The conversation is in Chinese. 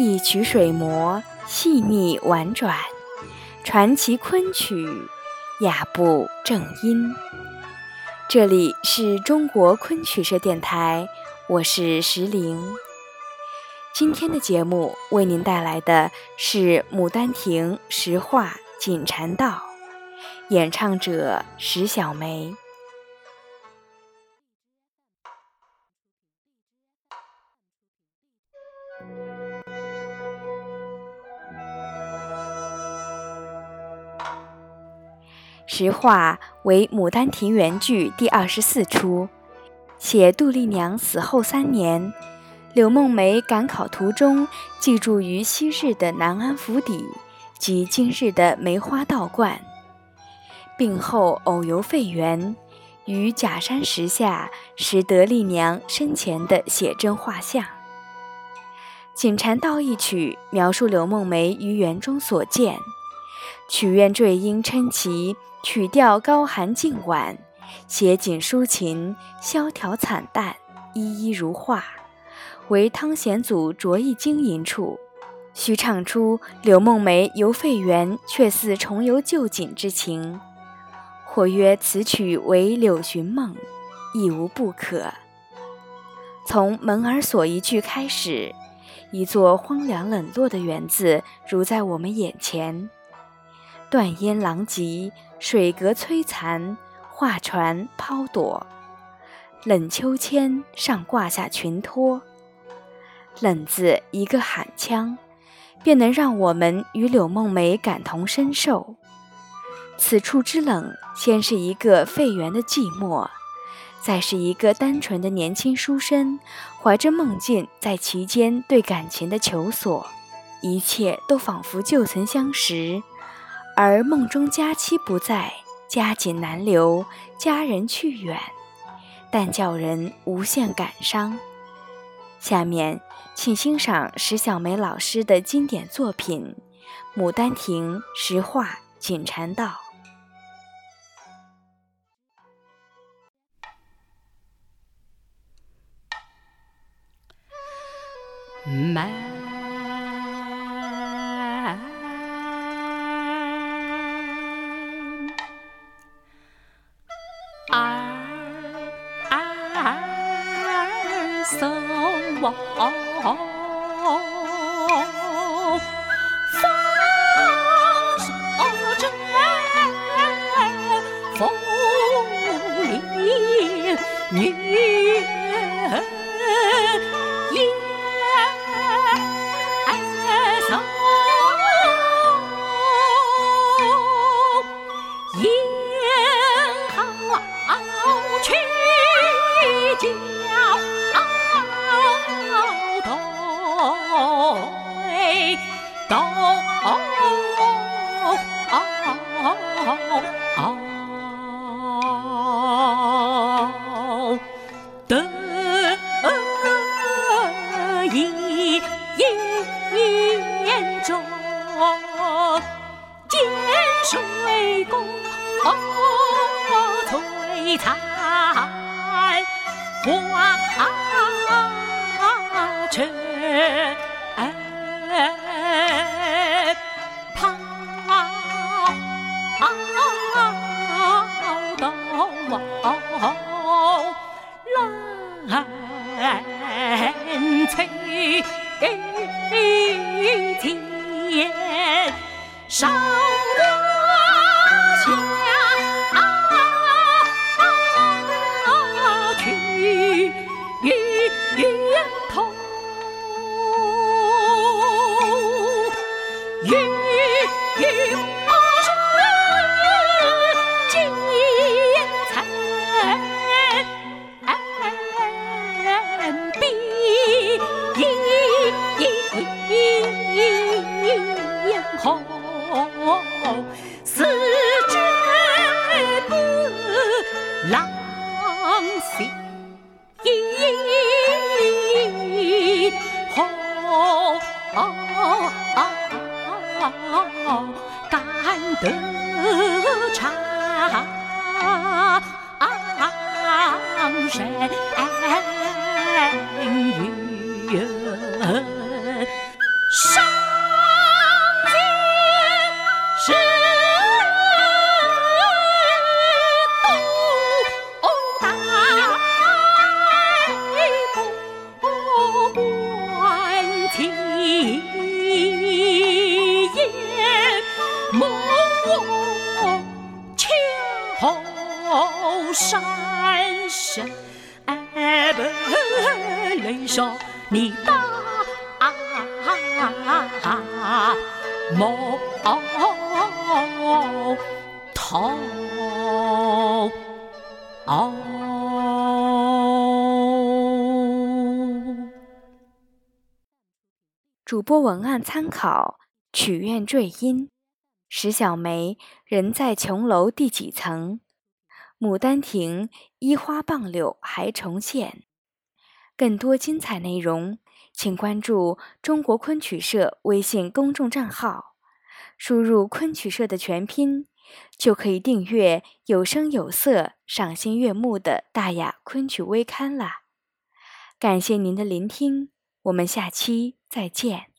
一曲水磨，细腻婉转，传奇昆曲，雅步正音。这里是中国昆曲社电台，我是石玲。今天的节目为您带来的是《牡丹亭·石化锦禅道》，演唱者石小梅。实话为《牡丹亭》原剧第二十四出，写杜丽娘死后三年，柳梦梅赶考途中寄住于昔日的南安府邸及今日的梅花道观，病后偶游废园，于假山石下拾得丽娘生前的写真画像。《锦禅道》一曲描述柳梦梅于园中所见，曲院坠音称奇。曲调高寒静婉，写景抒情，萧条惨淡，一一如画，为汤显祖着意经营处。须唱出柳梦梅游废园，却似重游旧景之情。或曰此曲为柳寻梦，亦无不可。从门儿锁一句开始，一座荒凉冷落的园子如在我们眼前。断烟狼藉，水阁摧残，画船抛躲，冷秋千上挂下裙托。冷字一个喊腔，便能让我们与柳梦梅感同身受。此处之冷，先是一个废园的寂寞，再是一个单纯的年轻书生怀着梦境在其间对感情的求索，一切都仿佛旧曾相识。而梦中佳期不在，佳景难留，佳人去远，但叫人无限感伤。下面，请欣赏石小梅老师的经典作品《牡丹亭·石画锦禅道》。望方守得意言中，见水公摧残花城。上我下曲源头，玉帛金。人莫敲山石，暗门里向你打莫逃。主播文案参考：曲苑坠音。石小梅人在琼楼第几层？《牡丹亭》依花傍柳还重现。更多精彩内容，请关注中国昆曲社微信公众账号，输入“昆曲社”的全拼，就可以订阅有声有色、赏心悦目的大雅昆曲微刊啦。感谢您的聆听。我们下期再见。